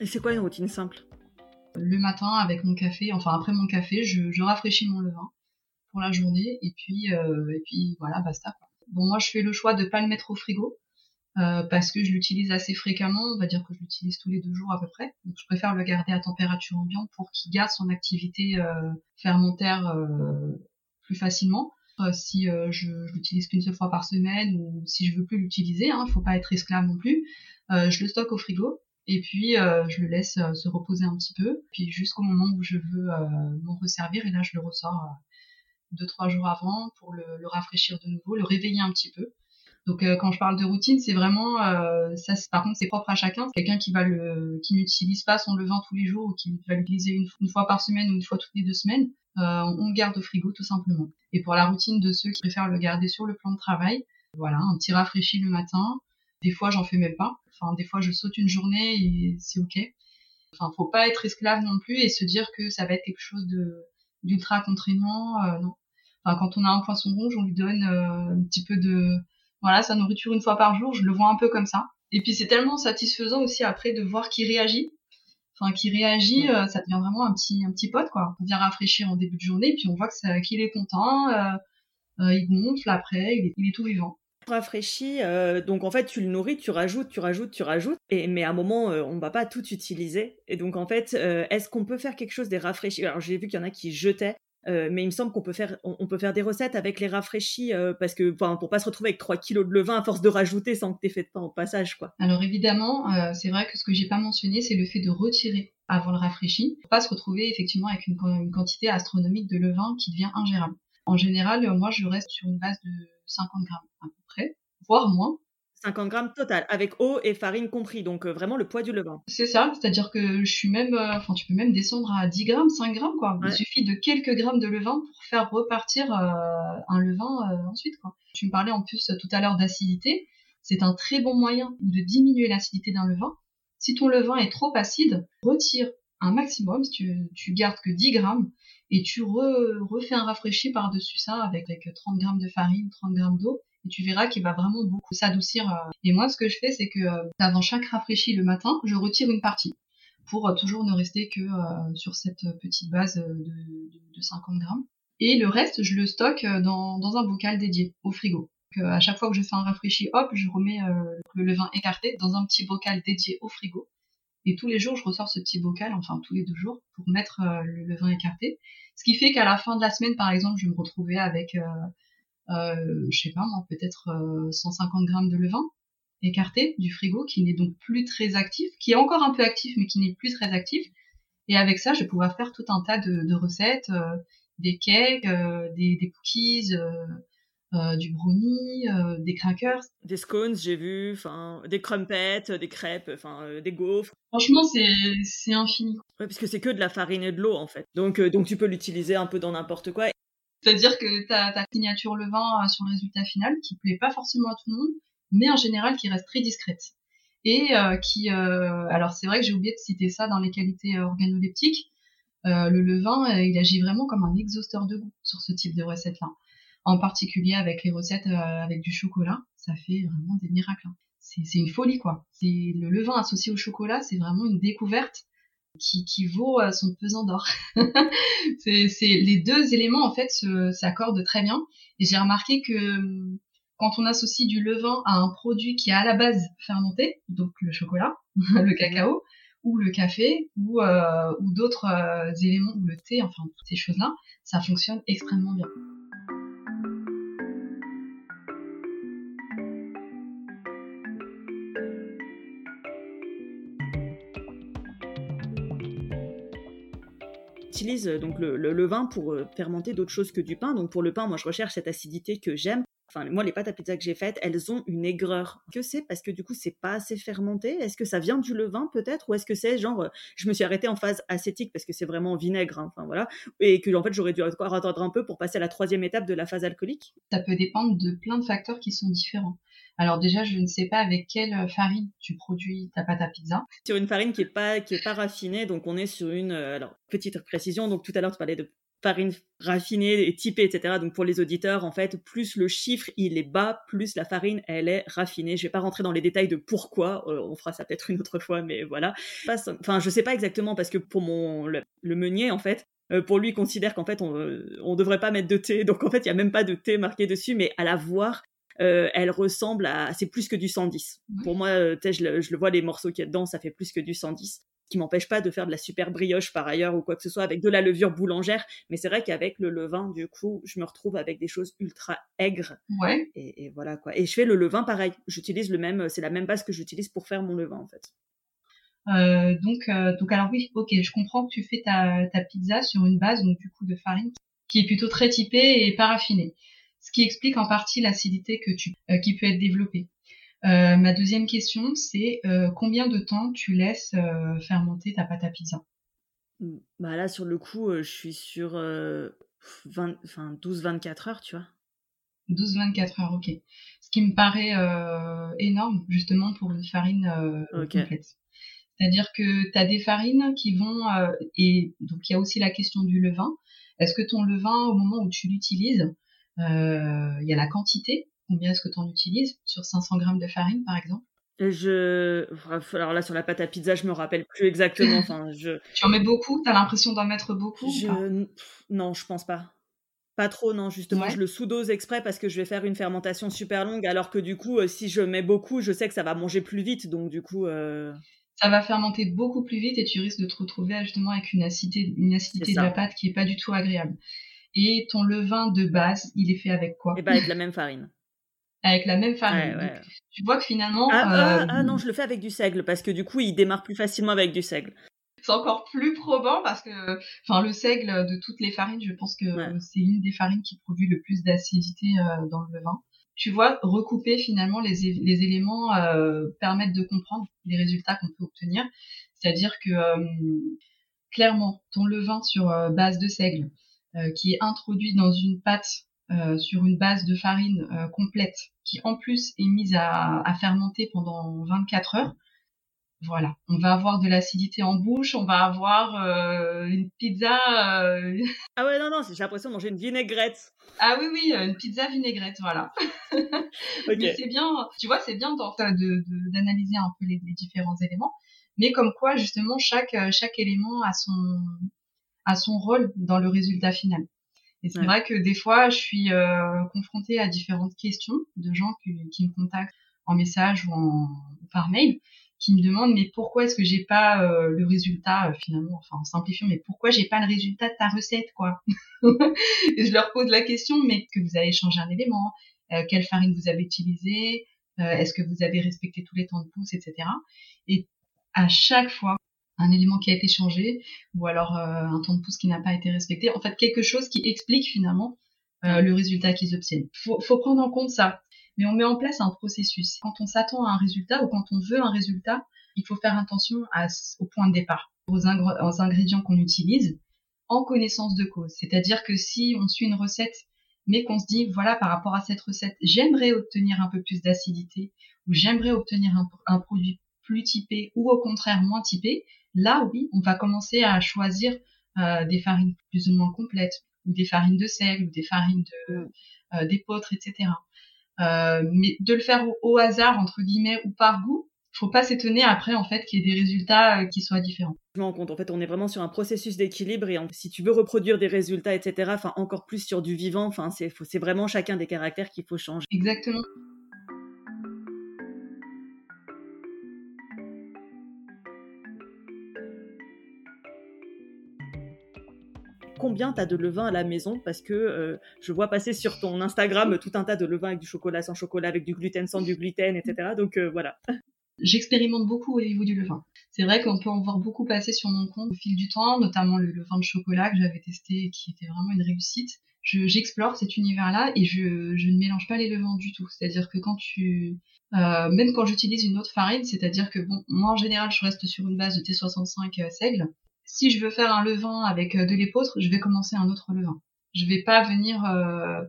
A: Et c'est quoi une routine simple?
B: Le matin, avec mon café, enfin après mon café, je, rafraîchis mon levain pour la journée et puis euh, et puis voilà, basta. Bon, moi je fais le choix de pas le mettre au frigo euh, parce que je l'utilise assez fréquemment. On va dire que je l'utilise tous les deux jours à peu près. Donc je préfère le garder à température ambiante pour qu'il garde son activité euh, fermentaire plus facilement. si je, l'utilise qu'une seule fois par semaine ou si je veux plus l'utiliser, hein, faut pas être esclave non plus. je le stocke au frigo et puis euh, je le laisse euh, se reposer un petit peu, puis jusqu'au moment où je veux euh, m'en resservir, et là je le ressors deux trois jours avant pour le, rafraîchir de nouveau, le réveiller un petit peu. Donc quand je parle de routine, c'est vraiment ça. Par contre, c'est propre à chacun. Quelqu'un qui va le, qui n'utilise pas son levain tous les jours ou qui va l'utiliser une, fois par semaine ou une fois toutes les deux semaines, on le garde au frigo tout simplement. Et pour la routine de ceux qui préfèrent le garder sur le plan de travail, voilà, un petit rafraîchi le matin, des fois, j'en fais même pas. Enfin, des fois, je saute une journée et c'est ok. Enfin, faut pas être esclave non plus et se dire que ça va être quelque chose de d'ultra contraignant. Euh, non. Quand on a un poisson rouge, on lui donne euh, un petit peu de voilà sa nourriture une fois par jour. Je le vois un peu comme ça. Et puis c'est tellement satisfaisant aussi après de voir qu'il réagit. Enfin, qu'il réagit, euh, ça devient vraiment un petit un petit pote quoi. On vient rafraîchir en début de journée, puis on voit que qu'il est content. il gonfle après, il est tout vivant
A: rafraîchi. Euh, donc en fait, tu le nourris, tu rajoutes, tu rajoutes, tu rajoutes. Et, mais à un moment, euh, on va pas tout utiliser. Et donc en fait, euh, est-ce qu'on peut faire quelque chose des rafraîchis? Alors j'ai vu qu'il y en a qui jetaient. Mais il me semble qu'on peut faire, des recettes avec les rafraîchis parce que, pour pas se retrouver avec 3 kilos de levain à force de rajouter sans que tu fait de pain au passage, quoi.
B: Alors évidemment, c'est vrai que ce que j'ai pas mentionné, c'est le fait de retirer avant le rafraîchi, pour pas se retrouver effectivement avec une, une quantité astronomique de levain qui devient ingérable. En général, moi, je reste sur une base de 50 grammes à peu près, voire moins.
A: 50 grammes total, avec eau et farine compris, donc euh, vraiment le poids du levain.
B: C'est ça, c'est-à-dire que je suis même, euh, enfin tu peux même descendre à 10 grammes, 5 grammes quoi. Il suffit de quelques grammes de levain pour faire repartir euh, un levain ensuite quoi. Tu me parlais en plus tout à l'heure d'acidité, c'est un très bon moyen de diminuer l'acidité d'un levain. Si ton levain est trop acide, retire un maximum, si tu, tu gardes que 10 grammes, et tu refais un rafraîchi par-dessus ça avec, avec 30 grammes de farine, 30 grammes d'eau, tu verras qu'il va vraiment beaucoup s'adoucir. Euh. Et moi, ce que je fais, c'est que euh, avant chaque rafraîchi le matin, je retire une partie pour euh, toujours ne rester que sur cette petite base de, 50 grammes. Et le reste, je le stocke dans, un bocal dédié au frigo. Donc, à chaque fois que je fais un rafraîchi, hop, je remets le levain écarté dans un petit bocal dédié au frigo. Et tous les jours, je ressors ce petit bocal, enfin tous les deux jours, pour mettre le levain écarté. Ce qui fait qu'à la fin de la semaine, par exemple, je vais me retrouver avec je sais pas moi, peut-être 150 euh, grammes de levain écarté du frigo, qui n'est donc plus très actif, qui est encore un peu actif, mais qui n'est plus très actif. Et avec ça, je vais pouvoir faire tout un tas de, recettes, euh, des cakes, des, cookies, du brownie, des crackers.
A: Des scones, j'ai vu, enfin, des crumpets, des crêpes, enfin, des gaufres.
B: Franchement, c'est infini.
A: Ouais, parce que c'est que de la farine et de l'eau, en fait. Donc, donc tu peux l'utiliser un peu dans n'importe quoi.
B: C'est-à-dire que ta, ta signature levain euh, sur le résultat final, qui plaît pas forcément à tout le monde, mais en général qui reste très discrète. Et euh, qui, euh, alors c'est vrai que j'ai oublié de citer ça dans les qualités organoleptiques, le levain, il agit vraiment comme un exhausteur de goût sur ce type de recette-là. En particulier avec les recettes avec du chocolat, ça fait vraiment des miracles. Hein. C'est une folie quoi. Le levain associé au chocolat, c'est vraiment une découverte qui, vaut euh, son pesant d'or. c'est, les deux éléments en fait s'accordent très bien. Et j'ai remarqué que hum, quand on associe du levain à un produit qui est à la base fermenté, donc le chocolat, le cacao, ou le café, ou, euh, ou d'autres euh, éléments, ou le thé, enfin toutes ces choses-là, ça fonctionne extrêmement bien.
A: Utilise euh, donc le, levain pour euh, fermenter d'autres choses que du pain. Donc pour le pain, moi je recherche cette acidité que j'aime. Enfin, moi, les pâtes à pizza que j'ai faites, elles ont une aigreur. Que c'est? Parce que du coup, c'est pas assez fermenté. Est-ce que ça vient du levain peut-être? Ou est-ce que c'est genre, euh, je me suis arrêtée en phase acétique parce que c'est vraiment vinaigre, hein, enfin voilà, et que en fait j'aurais dû attendre un peu pour passer à la troisième étape de la phase alcoolique
B: Ça peut dépendre de plein de facteurs qui sont différents. Alors déjà, je ne sais pas avec quelle euh, farine tu produis ta pâte à pizza.
A: Sur une farine qui est pas qui est pas raffinée, donc on est sur une euh, alors petite précision. Donc tout à l'heure tu parlais de farine raffinée et typée, etc. Donc pour les auditeurs, en fait, plus le chiffre il est bas, plus la farine elle est raffinée. Je vais pas rentrer dans les détails de pourquoi, euh, on fera ça peut-être une autre fois, mais voilà. Enfin, je sais pas exactement parce que pour mon le, meunier en fait, pour lui, il considère qu'en fait, on, on devrait pas mettre de thé. Donc, en fait, il y a même pas de thé marqué dessus, mais à la voir, euh, elle ressemble à, c'est plus que du 110. Pour moi, euh, je le, je le vois les morceaux qu'il y a dedans, ça fait plus que du 110 qui m'empêche pas de faire de la super brioche par ailleurs ou quoi que ce soit avec de la levure boulangère. Mais c'est vrai qu'avec le levain, du coup, je me retrouve avec des choses ultra aigres.
B: Ouais.
A: Et, voilà quoi. Et je fais le levain pareil. J'utilise le même, c'est la même base que j'utilise pour faire mon levain en fait.
B: Euh, donc, donc alors oui, ok, je comprends que tu fais ta, ta pizza sur une base donc du coup de farine qui est plutôt très typée et paraffinée ce qui explique en partie l'acidité que tu, euh, qui peut être développée. Euh, ma deuxième question, c'est euh, combien de temps tu laisses fermenter ta pâte à pizza?
A: Mmh, Bah là, sur le coup, je suis sur 12-24 heures, tu vois.
B: 12-24 heures, ok. Ce qui me paraît énorme, justement, pour une farine complète. C'est-à-dire que tu as des farines qui vont... et donc, il y a aussi la question du levain. Est-ce que ton levain, au moment où tu l'utilises, il y a la quantité. Combien est-ce que tu en utilises sur 500 grammes de farine, par exemple?
A: Je, alors là sur la pâte à pizza, je me rappelle plus exactement. Enfin, je.
B: Tu en mets beaucoup? T'as l'impression d'en mettre beaucoup
A: je... Non, je pense pas. Pas trop, non. Justement, je le sous-dose exprès parce que je vais faire une fermentation super longue. Alors que du coup, euh, si je mets beaucoup, je sais que ça va manger plus vite. Donc du coup. Euh...
B: Ça va fermenter beaucoup plus vite et tu risques de te retrouver justement avec une acidité, une acidité de la pâte qui est pas du tout agréable. Et ton levain de base, il est fait avec quoi
A: Eh ben avec la même farine.
B: Avec la même farine. tu vois que finalement.
A: Ah, ah, euh, ah, non, je le fais avec du seigle parce que du coup, il démarre plus facilement avec du seigle.
B: C'est encore plus probant parce que, enfin, le seigle de toutes les farines, je pense que c'est une des farines qui produit le plus d'acidité euh, dans le levain. tu vois, recouper finalement les, les éléments euh, permettent de comprendre les résultats qu'on peut obtenir. C'est-à-dire que clairement, ton levain sur base de seigle, qui est introduit dans une pâte sur une base de farine complète, qui en plus est mise à, à fermenter pendant 24 heures, voilà, on va avoir de l'acidité en bouche, on va avoir euh, une pizza. Euh...
A: Ah ouais, non, non, j'ai l'impression de manger une vinaigrette.
B: Ah oui, oui, une pizza vinaigrette, voilà. Mais c'est bien, tu vois, c'est bien d'analyser un peu les, les, différents éléments. Mais comme quoi, justement, chaque, chaque élément a son, a son rôle dans le résultat final. Et c'est vrai que des fois, je suis euh, confrontée à différentes questions de gens qui, qui me contactent en message ou en, par mail qui me demandent mais pourquoi est-ce que j'ai pas euh, le résultat euh, finalement? Enfin en simplifiant mais pourquoi j'ai pas le résultat de ta recette quoi? Et je leur pose la question mais que vous avez changé un élément quelle farine vous avez utilisé est-ce que vous avez respecté tous les temps de pouce etc et à chaque fois un élément qui a été changé ou alors un temps de pouce qui n'a pas été respecté en fait quelque chose qui explique finalement le résultat qu'ils obtiennent faut, faut prendre en compte ça mais on met en place un processus. Quand on s'attend à un résultat ou quand on veut un résultat, il faut faire attention à, au point de départ, aux, aux ingrédients qu'on utilise, en connaissance de cause. C'est-à-dire que si on suit une recette, mais qu'on se dit, voilà, par rapport à cette recette, j'aimerais obtenir un peu plus d'acidité, ou j'aimerais obtenir un, un, produit plus typé, ou au contraire moins typé, là, oui, on va commencer à choisir euh, des farines plus ou moins complètes, ou des farines de sel, ou des farines de, euh, d'épeautre, etc. Euh, mais de le faire au, hasard entre guillemets ou par goût, faut pas s'étonner après en fait qu'il y ait des résultats qui soient différents.
A: Je me rends compte, en fait, on est vraiment sur un processus d'équilibre et si tu veux reproduire des résultats, etc. Enfin, encore plus sur du vivant. Enfin, c'est vraiment chacun des caractères qu'il faut changer.
B: Exactement.
A: Combien tu as de levain à la maison parce que euh, je vois passer sur ton Instagram tout un tas de levain avec du chocolat sans chocolat, avec du gluten sans du gluten, etc. Donc euh, voilà.
B: J'expérimente beaucoup au niveau du levain. C'est vrai qu'on peut en voir beaucoup passer sur mon compte au fil du temps, notamment le levain de chocolat que j'avais testé et qui était vraiment une réussite. J'explore cet univers-là et je, ne mélange pas les levains du tout. C'est-à-dire que quand tu, euh, même quand j'utilise une autre farine, c'est-à-dire que bon, moi en général je reste sur une base de T65 seigle, si je veux faire un levain avec euh, de l'épeautre, je vais commencer un autre levain. Je vais pas venir euh,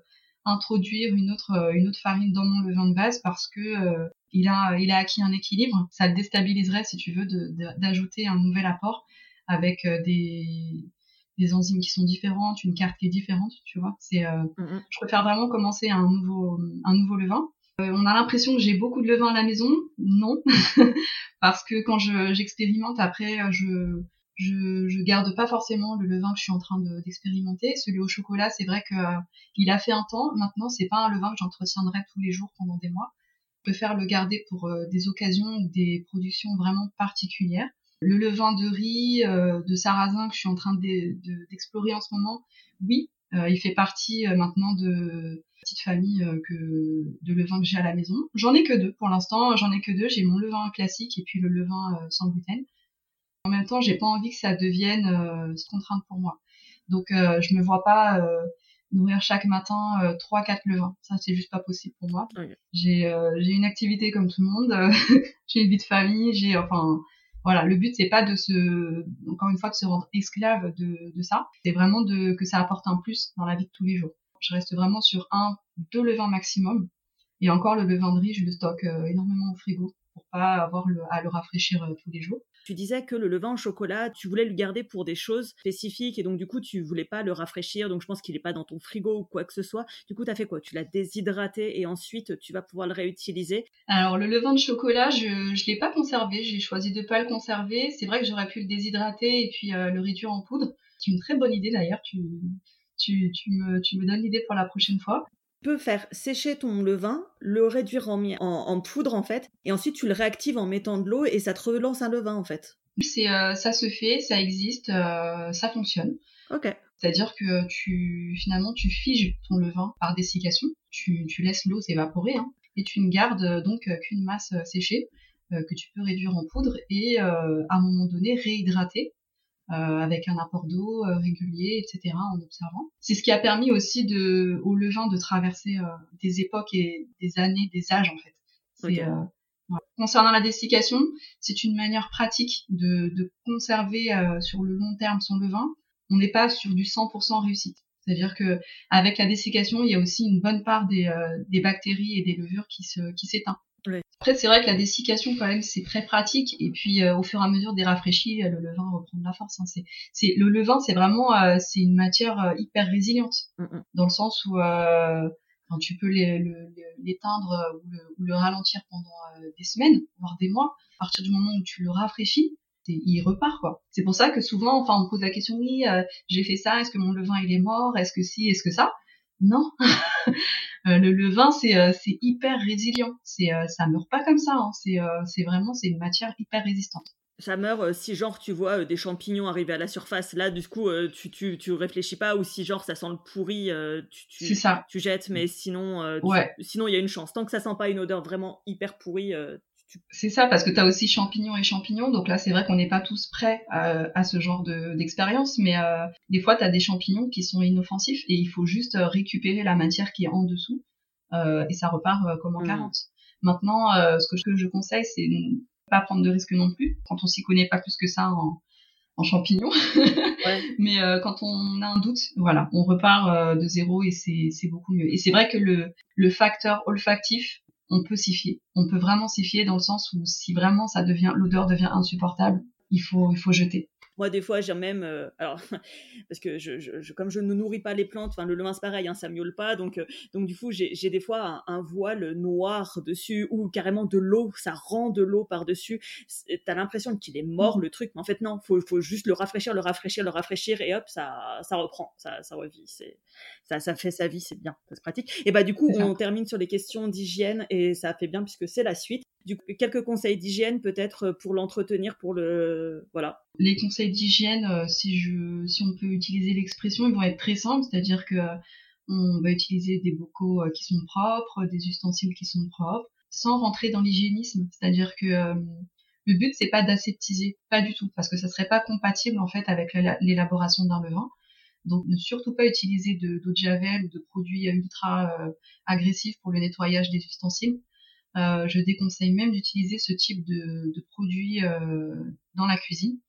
B: introduire une autre euh, une autre farine dans mon levain de base parce que il a il a acquis un équilibre. Ça le déstabiliserait si tu veux d'ajouter un nouvel apport avec des des enzymes qui sont différentes, une carte qui est différente, tu vois. C'est mm-hmm. je préfère vraiment commencer un nouveau un nouveau levain. on a l'impression que j'ai beaucoup de levain à la maison. Non, parce que quand j'expérimente, après, je, je, je garde pas forcément le levain que je suis en train d'expérimenter. Celui au chocolat, c'est vrai que euh, il a fait un temps. Maintenant, c'est pas un levain que j'entretiendrai tous les jours pendant des mois. Je préfère le garder pour euh, des occasions des productions vraiment particulières. Le levain de riz, euh, de sarrasin que je suis en train d'explorer en ce moment, oui, il fait partie maintenant de petite famille que de levain que j'ai à la maison. J'en ai que deux pour l'instant. J'en ai que deux. J'ai mon levain classique et puis le levain sans gluten. En même temps, j'ai pas envie que ça devienne euh, contrainte pour moi. Donc, euh, je me vois pas euh, nourrir chaque matin euh, trois, quatre levains. Ça, c'est juste pas possible pour moi. J'ai euh, j'ai une activité comme tout le monde. j'ai une vie de famille. J'ai enfin voilà. Le but c'est pas de se encore une fois de se rendre esclave de, de ça. C'est vraiment de que ça apporte un plus dans la vie de tous les jours. Je reste vraiment sur un, deux levains maximum. Et encore le levain de riz, je le stocke énormément au frigo pour pas avoir le, à le rafraîchir tous les jours.
A: Tu disais que le levain au chocolat, tu voulais le garder pour des choses spécifiques et donc du coup tu voulais pas le rafraîchir, donc je pense qu'il n'est pas dans ton frigo ou quoi que ce soit. Du coup, tu as fait quoi? Tu l'as déshydraté et ensuite tu vas pouvoir le réutiliser?
B: Alors le levain de chocolat, je ne l'ai pas conservé, j'ai choisi de pas le conserver. C'est vrai que j'aurais pu le déshydrater et puis euh, le réduire en poudre. C'est une très bonne idée d'ailleurs, tu, tu me donnes l'idée pour la prochaine fois
A: peux faire sécher ton levain, le réduire en, en, poudre en fait, et ensuite tu le réactives en mettant de l'eau et ça te relance un levain en fait.
B: C'est euh, ça se fait, ça existe, euh, ça fonctionne.
A: Ok.
B: C'est-à-dire que tu finalement tu figes ton levain par dessiccation, tu, tu laisses l'eau s'évaporer hein, et tu ne gardes euh, donc qu'une masse séchée que tu peux réduire en poudre et à un moment donné réhydrater avec un apport d'eau régulier, etc. en observant. C'est ce qui a permis aussi de, au levain de traverser des époques et des années, des âges en fait. Concernant la dessiccation, c'est une manière pratique de, de conserver sur le long terme son levain. On n'est pas sur du 100% réussite. C'est-à-dire que avec la dessiccation, il y a aussi une bonne part des, des bactéries et des levures qui se qui s'éteint. Après, c'est vrai que la dessiccation, quand même, c'est très pratique. Et puis, euh, au fur et à mesure des rafraîchis, euh, le levain reprend de la force. Hein. C'est, c'est, le levain, c'est vraiment, euh, c'est une matière hyper résiliente, mm, mm. dans le sens où tu peux l'éteindre ou le, ou le, ralentir pendant des semaines, voire des mois. À partir du moment où tu le rafraîchis, il repart quoi. C'est pour ça que souvent, enfin, on pose la question oui, j'ai fait ça, est-ce que mon levain il est mort, est-ce que si, est-ce que ça? Non. Euh, le, le, vin, c'est euh, c'est hyper résilient. C'est euh, ça meurt pas comme ça. Hein. C'est c'est vraiment c'est une matière hyper résistante.
A: Ça meurt si genre tu vois des champignons arriver à la surface. Là, du coup, tu, tu, tu réfléchis pas ou si genre ça sent le pourri, tu, tu,
B: ça.
A: tu jettes. Mais sinon,
B: ouais.
A: sinon il y a une chance. Tant que ça sent pas une odeur vraiment hyper pourrie,
B: c'est ça, parce que tu as aussi champignons et champignons, donc là c'est vrai qu'on n'est pas tous prêts euh, à ce genre d'expérience, mais euh, des fois tu as des champignons qui sont inoffensifs et il faut juste euh, récupérer la matière qui est en dessous et ça repart comme en 40. Mmh. Maintenant, ce que je, conseille, c'est ne pas prendre de risques non plus, quand on s'y connaît pas plus que ça en, en champignons. Mais quand on a un doute, voilà, on repart de zéro et c'est beaucoup mieux. Et c'est vrai que le, le facteur olfactif on peut s'y fier. On peut vraiment s'y fier dans le sens où si vraiment ça devient, l'odeur devient insupportable, il faut, il faut jeter.
A: Moi, des fois, j'ai même. Euh, alors, parce que je, je, comme je ne nourris pas les plantes, enfin, le levain, c'est pareil, hein, ça miaule pas. Donc, euh, donc du coup, j'ai des fois un, voile noir dessus ou carrément de l'eau, ça rend de l'eau par-dessus. T'as l'impression qu'il est mort, mmh. le truc. Mais en fait, non, faut, faut juste le rafraîchir, le rafraîchir, le rafraîchir et hop, ça, ça reprend, ça, ça revit. Ça, ça fait sa vie, c'est bien, c'est pratique. Et bah, du coup, on termine sur les questions d'hygiène et ça fait bien puisque c'est la suite. Quelques conseils d'hygiène peut-être pour l'entretenir, pour le. Voilà.
B: Les conseils d'hygiène, euh, si je, si on peut utiliser l'expression, ils vont être très simples, c'est-à-dire que on va utiliser des bocaux euh, qui sont propres, des ustensiles qui sont propres, sans rentrer dans l'hygiénisme. C'est-à-dire que euh, le but c'est pas d'aseptiser, pas du tout, parce que ça serait pas compatible en fait avec l'élaboration d'un levain. Donc ne surtout pas utiliser d'eau de, javel ou de produits ultra agressifs pour le nettoyage des ustensiles. Je déconseille même d'utiliser ce type de, de produits dans la cuisine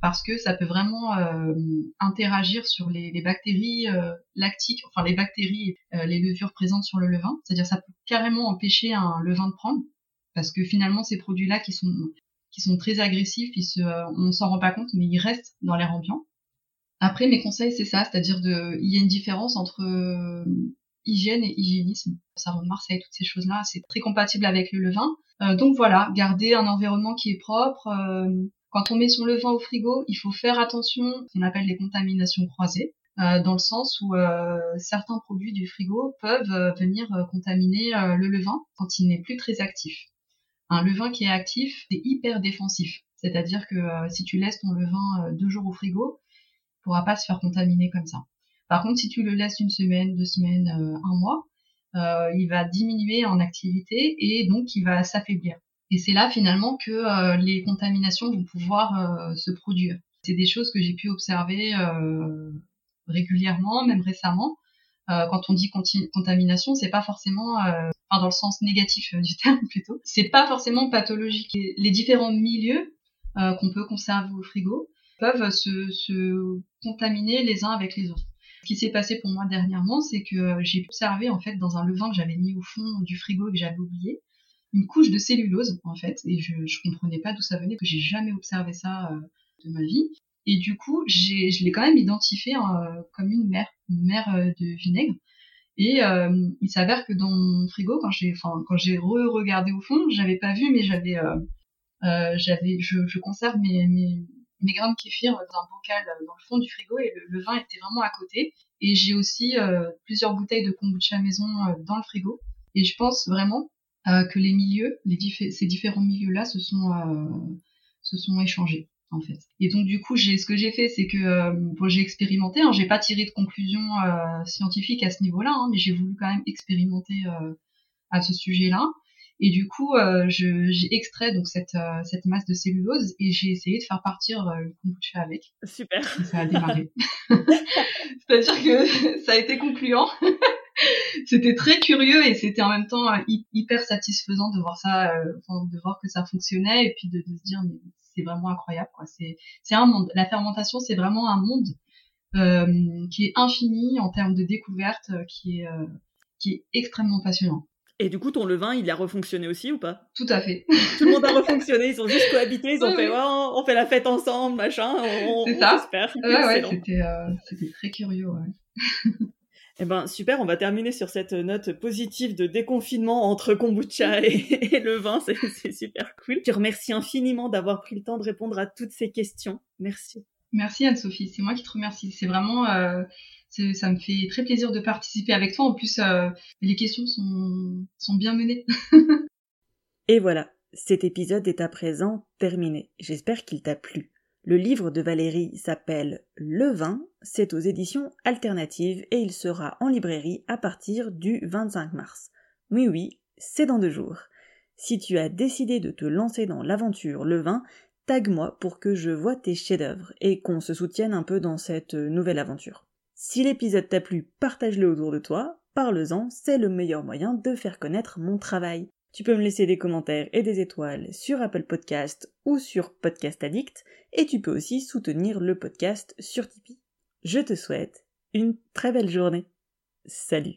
B: parce que ça peut vraiment euh, interagir sur les, les bactéries euh, lactiques, enfin les bactéries, euh, les levures présentes sur le levain. C'est-à-dire ça peut carrément empêcher un levain de prendre, parce que finalement ces produits-là qui sont qui sont très agressifs, ils se, on s'en rend pas compte, mais ils restent dans l'air ambiant. Après, mes conseils, c'est ça, c'est-à-dire il y a une différence entre hygiène et hygiénisme. Ça rend Marseille, toutes ces choses-là, c'est très compatible avec le levain. donc voilà, garder un environnement qui est propre, quand on met son levain au frigo, il faut faire attention qu'on appelle les contaminations croisées. Euh, dans le sens où euh, certains produits du frigo peuvent euh, venir contaminer le levain quand il n'est plus très actif. Un levain qui est actif, c'est hyper défensif. C'est-à-dire que si tu laisses ton levain deux jours au frigo, il pourra pas se faire contaminer comme ça. Par contre, si tu le laisses une semaine, deux semaines, un mois, il va diminuer en activité et donc il va s'affaiblir. Et c'est là finalement que euh, les contaminations vont pouvoir euh, se produire. C'est des choses que j'ai pu observer euh, régulièrement, même récemment. quand on dit contamination, c'est pas forcément, enfin dans le sens négatif du terme plutôt, c'est pas forcément pathologique. Les différents milieux qu'on peut conserver au frigo peuvent se, se contaminer les uns avec les autres. Ce qui s'est passé pour moi dernièrement, c'est que j'ai observé en fait dans un levain que j'avais mis au fond du frigo et que j'avais oublié, une couche de cellulose en fait et je, je comprenais pas d'où ça venait que j'ai jamais observé ça euh, de ma vie. Et du coup je l'ai quand même identifié euh, comme une mer une mer euh, de vinaigre. Et il s'avère que dans mon frigo quand j'ai enfin quand j'ai re regardé au fond j'avais pas vu mais j'avais j'avais je, je, conserve mes, mes mes grains de kéfir dans un bocal dans le fond du frigo et le, vin était vraiment à côté et j'ai aussi plusieurs bouteilles de kombucha maison dans le frigo et je pense vraiment euh, que les milieux, les ces différents milieux-là se sont euh, se sont échangés en fait. Et donc du coup, j'ai ce que j'ai fait, c'est que euh, bon, j'ai expérimenté. Hein, j'ai pas tiré de conclusion scientifique à ce niveau-là, hein, mais j'ai voulu quand même expérimenter à ce sujet-là. Et du coup, j'ai extrait donc cette, cette masse de cellulose et j'ai essayé de faire partir une kombucha avec.
A: Super.
B: Et ça a démarré. C'est-à-dire que ça a été concluant. c'était très curieux et c'était en même temps hyper satisfaisant de voir ça, de voir que ça fonctionnait et puis de, de se dire mais c'est vraiment incroyable. Quoi. C'est, c'est un monde. La fermentation, c'est vraiment un monde euh, qui est infini en termes de découverte, euh, qui est, euh, qui est extrêmement passionnant.
A: Et du coup, ton levain, il a refonctionné aussi ou pas
B: Tout à fait.
A: Tout le monde a refonctionné, ils ont juste cohabité, ils ont fait on fait la fête ensemble, machin,
B: c'est ça. Super. Ouais, ouais, c'était, c'était très curieux. Ouais.
A: Eh ben super, on va terminer sur cette note positive de déconfinement entre kombucha et, le vin, c'est super cool. Je te remercie infiniment d'avoir pris le temps de répondre à toutes ces questions. Merci.
B: Merci Anne-Sophie, c'est moi qui te remercie. C'est vraiment, euh, ça me fait très plaisir de participer avec toi. En plus, euh, les questions sont, bien menées.
A: et voilà, cet épisode est à présent terminé. J'espère qu'il t'a plu. Le livre de Valérie s'appelle Le vin, c'est aux éditions alternatives et il sera en librairie à partir du 25 mars. Oui oui, c'est dans deux jours. Si tu as décidé de te lancer dans l'aventure Le vin, tag-moi pour que je vois tes chefs-d'œuvre et qu'on se soutienne un peu dans cette nouvelle aventure. Si l'épisode t'a plu, partage-le autour de toi, parle-en, c'est le meilleur moyen de faire connaître mon travail. Tu peux me laisser des commentaires et des étoiles sur Apple Podcast ou sur Podcast Addict, et tu peux aussi soutenir le podcast sur Tipeee. Je te souhaite une très belle journée. Salut